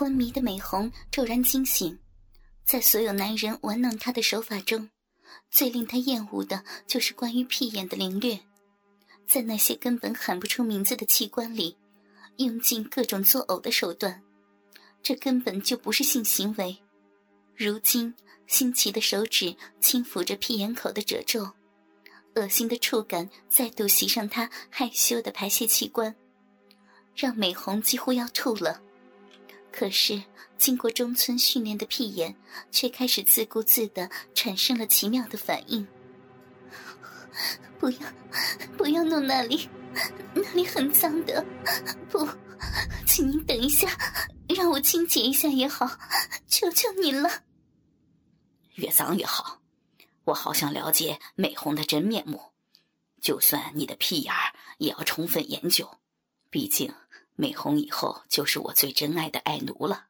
昏迷的美红骤然惊醒，在所有男人玩弄她的手法中，最令她厌恶的就是关于屁眼的凌虐，在那些根本喊不出名字的器官里，用尽各种作呕的手段，这根本就不是性行为。如今，新奇的手指轻抚着屁眼口的褶皱，恶心的触感再度袭上她害羞的排泄器官，让美红几乎要吐了。可是，经过中村训练的屁眼，却开始自顾自的产生了奇妙的反应。不要，不要弄那里，那里很脏的。不，请您等一下，让我清洁一下也好，求求您了。越脏越好，我好想了解美红的真面目。就算你的屁眼儿，也要充分研究，毕竟。美红以后就是我最珍爱的爱奴了。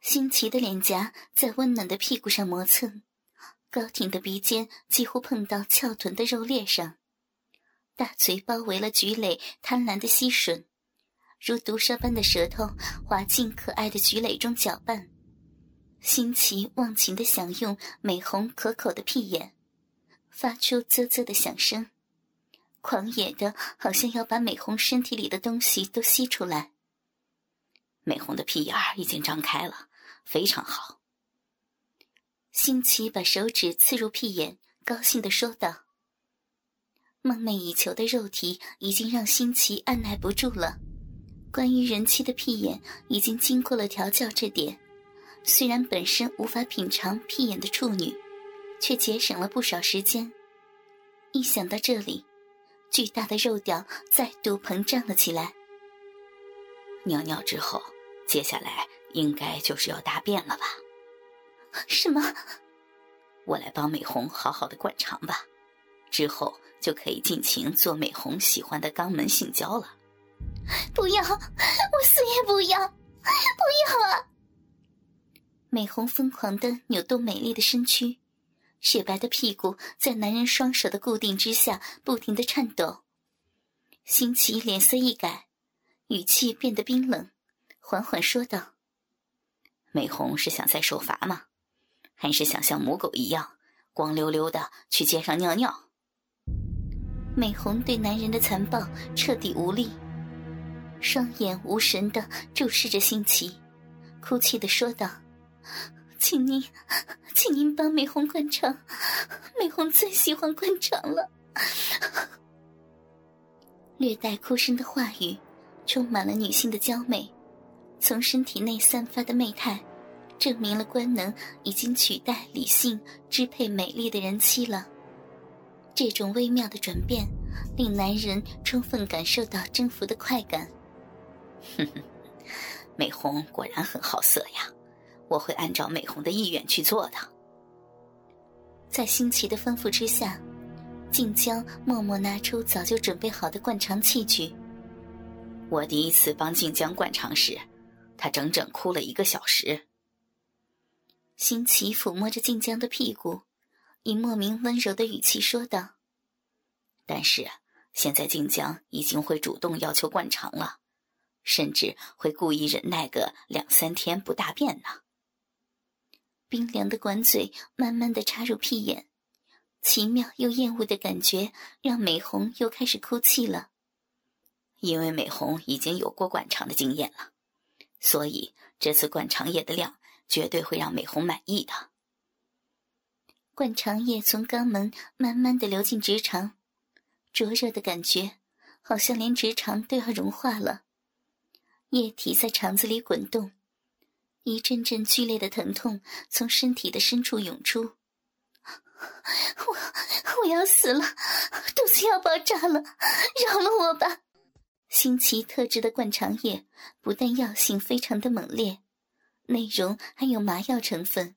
新奇的脸颊在温暖的屁股上磨蹭，高挺的鼻尖几乎碰到翘臀的肉裂上，大嘴包围了菊蕾贪婪的吸吮，如毒蛇般的舌头滑进可爱的菊蕾中搅拌。新奇忘情的享用美红可口的屁眼，发出啧啧的响声。狂野的，好像要把美红身体里的东西都吸出来。美红的屁眼儿已经张开了，非常好。新奇把手指刺入屁眼，高兴的说道：“梦寐以求的肉体已经让新奇按耐不住了。关于人妻的屁眼，已经经过了调教，这点虽然本身无法品尝屁眼的处女，却节省了不少时间。一想到这里。”巨大的肉屌再度膨胀了起来。尿尿之后，接下来应该就是要大便了吧？什么？我来帮美红好好的灌肠吧，之后就可以尽情做美红喜欢的肛门性交了。不要，我死也不要！不要啊！美红疯狂的扭动美丽的身躯。雪白的屁股在男人双手的固定之下不停的颤抖，新奇脸色一改，语气变得冰冷，缓缓说道：“美红是想再受罚吗？还是想像母狗一样光溜溜的去街上尿尿？”美红对男人的残暴彻底无力，双眼无神的注视着新奇，哭泣的说道。请您，请您帮美红灌肠，美红最喜欢灌肠了。略带哭声的话语，充满了女性的娇媚，从身体内散发的媚态，证明了官能已经取代理性，支配美丽的人妻了。这种微妙的转变，令男人充分感受到征服的快感。哼哼，美红果然很好色呀。我会按照美红的意愿去做的。在新奇的吩咐之下，静江默默拿出早就准备好的灌肠器具。我第一次帮静江灌肠时，他整整哭了一个小时。新奇抚摸着静江的屁股，以莫名温柔的语气说道：“但是现在静江已经会主动要求灌肠了，甚至会故意忍耐个两三天不大便呢。”冰凉的管嘴慢慢的插入屁眼，奇妙又厌恶的感觉让美红又开始哭泣了。因为美红已经有过灌肠的经验了，所以这次灌肠液的量绝对会让美红满意的。灌肠液从肛门慢慢的流进直肠，灼热的感觉好像连直肠都要融化了，液体在肠子里滚动。一阵阵剧烈的疼痛从身体的深处涌出，我我要死了，肚子要爆炸了，饶了我吧！新奇特制的灌肠液不但药性非常的猛烈，内容含有麻药成分，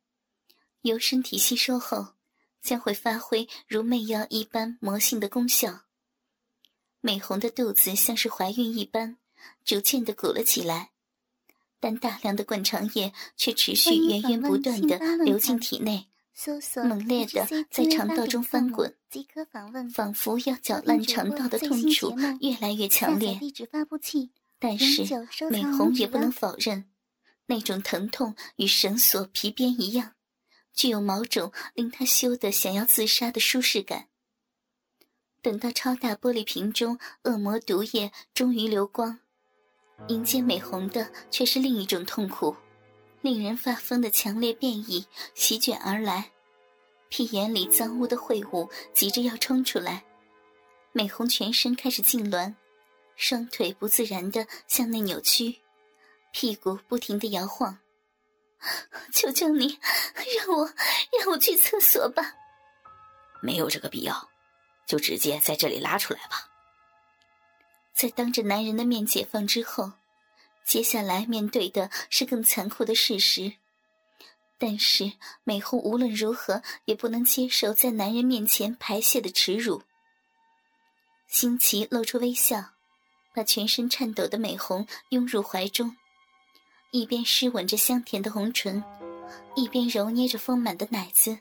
由身体吸收后将会发挥如媚药一般魔性的功效。美红的肚子像是怀孕一般，逐渐的鼓了起来。但大量的灌肠液却持续源源不断的流进体内，猛烈的在肠道中翻滚，仿佛要搅烂肠道的痛楚越来越强烈。但是美红也不能否认，那种疼痛与绳索皮鞭一样，具有某种令她羞得想要自杀的舒适感。等到超大玻璃瓶中恶魔毒液终于流光，迎接美红的却是另一种痛苦，令人发疯的强烈变异席卷而来。屁眼里脏污的秽物急着要冲出来，美红全身开始痉挛，双腿不自然的向内扭曲，屁股不停的摇晃。求求你，让我让我去厕所吧。没有这个必要，就直接在这里拉出来吧。在当着男人的面解放之后，接下来面对的是更残酷的事实。但是美红无论如何也不能接受在男人面前排泄的耻辱。新奇露出微笑，把全身颤抖的美红拥入怀中，一边湿吻着香甜的红唇，一边揉捏着丰满的奶子，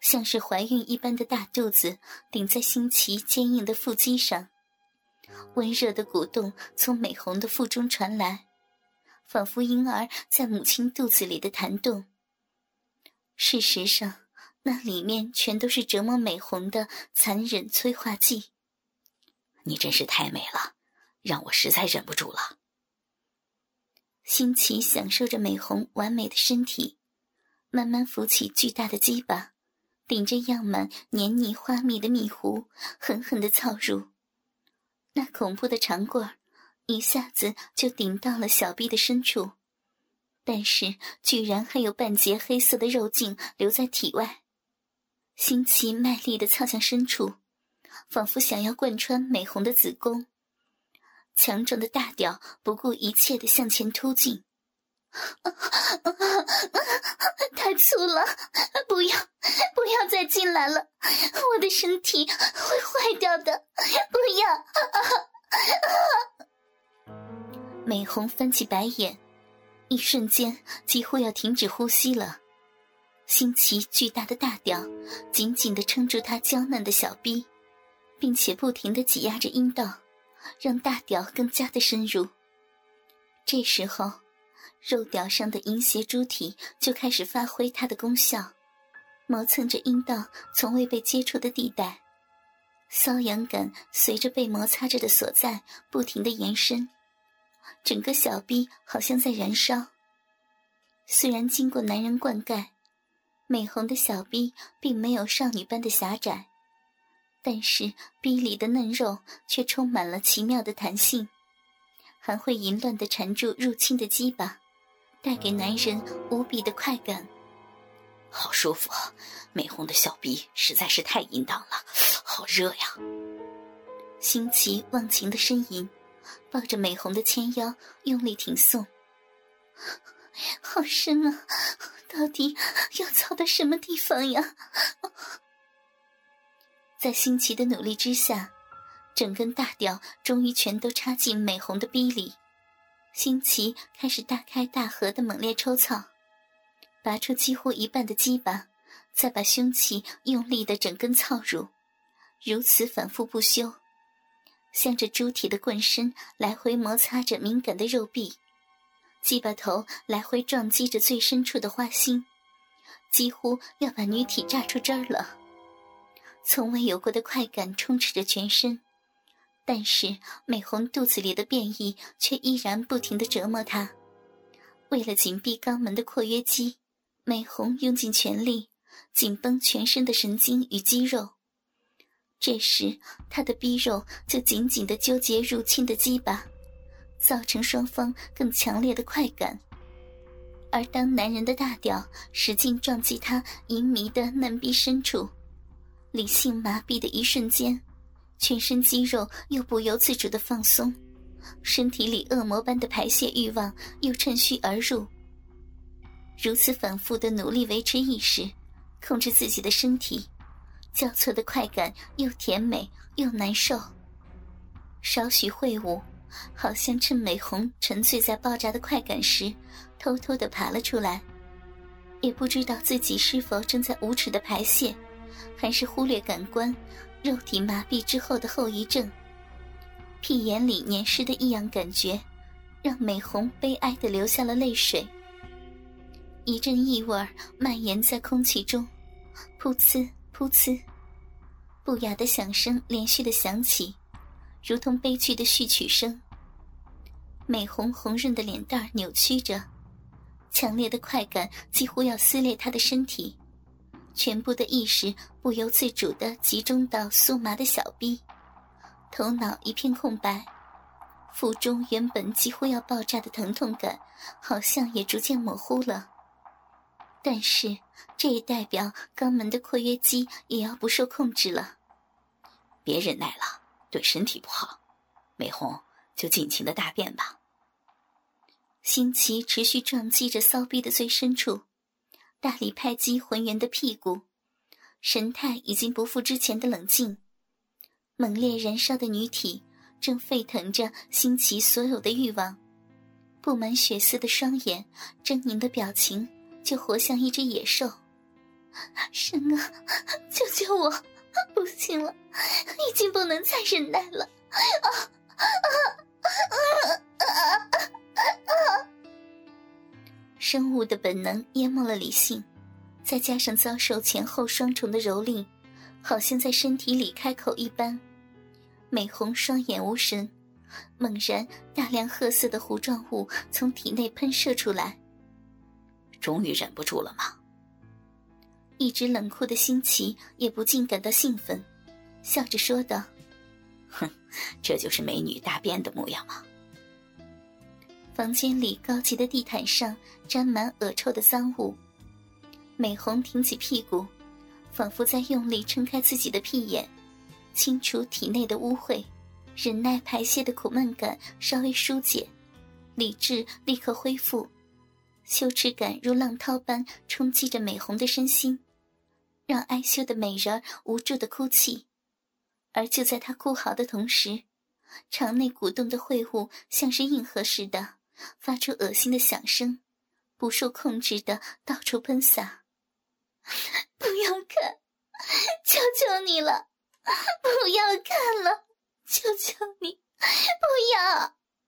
像是怀孕一般的大肚子顶在新奇坚硬的腹肌上，温热的鼓动从美红的腹中传来，仿佛婴儿在母亲肚子里的弹动。事实上，那里面全都是折磨美红的残忍催化剂。你真是太美了，让我实在忍不住了。新奇享受着美红完美的身体，慢慢扶起巨大的鸡巴，顶着漾满黏腻花蜜的蜜壶，狠狠的操入。那恐怖的长棍，一下子就顶到了小臂的深处。但是，居然还有半截黑色的肉茎留在体外。新奇卖力的操向深处，仿佛想要贯穿美红的子宫。强壮的大屌不顾一切的向前突进，太粗了！不要，不要再进来了，我的身体会坏掉的！不要！美红翻起白眼。一瞬间，几乎要停止呼吸了。新奇巨大的大屌紧紧地撑住她娇嫩的小臂，并且不停地挤压着阴道，让大屌更加的深入。这时候，肉屌上的淫邪猪体就开始发挥它的功效，磨蹭着阴道从未被接触的地带，瘙痒感随着被摩擦着的所在不停的延伸。整个小臂好像在燃烧。虽然经过男人灌溉，美红的小臂并没有少女般的狭窄，但是臂里的嫩肉却充满了奇妙的弹性，还会淫乱地缠住入侵的鸡巴，带给男人无比的快感。好舒服，美红的小臂实在是太淫荡了，好热呀！新奇忘情的呻吟。抱着美红的纤腰，用力挺送。好深啊！到底要操到什么地方呀？在新奇的努力之下，整根大屌终于全都插进美红的逼里。新奇开始大开大合的猛烈抽操，拔出几乎一半的鸡巴，再把凶器用力的整根操入，如此反复不休。向着猪体的棍身来回摩擦着敏感的肉壁，鸡巴头来回撞击着最深处的花心，几乎要把女体炸出汁儿了。从未有过的快感充斥着全身，但是美红肚子里的变异却依然不停地折磨她。为了紧闭肛门的括约肌，美红用尽全力，紧绷全身的神经与肌肉。这时，他的逼肉就紧紧的纠结入侵的鸡巴，造成双方更强烈的快感。而当男人的大屌使劲撞击他淫迷的嫩逼深处，理性麻痹的一瞬间，全身肌肉又不由自主的放松，身体里恶魔般的排泄欲望又趁虚而入。如此反复的努力维持意识，控制自己的身体。交错的快感，又甜美又难受。少许秽物，好像趁美红沉醉在爆炸的快感时，偷偷的爬了出来。也不知道自己是否正在无耻的排泄，还是忽略感官、肉体麻痹之后的后遗症。屁眼里黏湿的异样感觉，让美红悲哀的流下了泪水。一阵异味蔓延在空气中，噗呲噗呲，不雅的响声连续的响起，如同悲剧的序曲声。美红红润的脸蛋扭曲着，强烈的快感几乎要撕裂她的身体，全部的意识不由自主的集中到酥麻的小臂，头脑一片空白。腹中原本几乎要爆炸的疼痛感，好像也逐渐模糊了。但是，这也代表肛门的括约肌也要不受控制了。别忍耐了，对身体不好。美红，就尽情的大便吧。新奇持续撞击着骚逼的最深处，大力拍击浑圆的屁股，神态已经不复之前的冷静，猛烈燃烧的女体。正沸腾着，新奇所有的欲望，布满血丝的双眼，狰狞的表情，就活像一只野兽。神啊，救救我！不行了，已经不能再忍耐了！啊啊啊啊啊！生物的本能淹没了理性，再加上遭受前后双重的蹂躏，好像在身体里开口一般。美红双眼无神，猛然，大量褐色的糊状物从体内喷射出来。终于忍不住了吗？一直冷酷的新奇也不禁感到兴奋，笑着说道：“哼，这就是美女大便的模样吗？”房间里高级的地毯上沾满恶臭的脏物，美红挺起屁股，仿佛在用力撑开自己的屁眼。清除体内的污秽，忍耐排泄的苦闷感稍微疏解，理智立刻恢复，羞耻感如浪涛般冲击着美红的身心，让哀羞的美人无助的哭泣。而就在她哭嚎的同时，肠内鼓动的秽物像是硬核似的，发出恶心的响声，不受控制的到处喷洒。不要看，求求你了！不要看了，求求你，不要！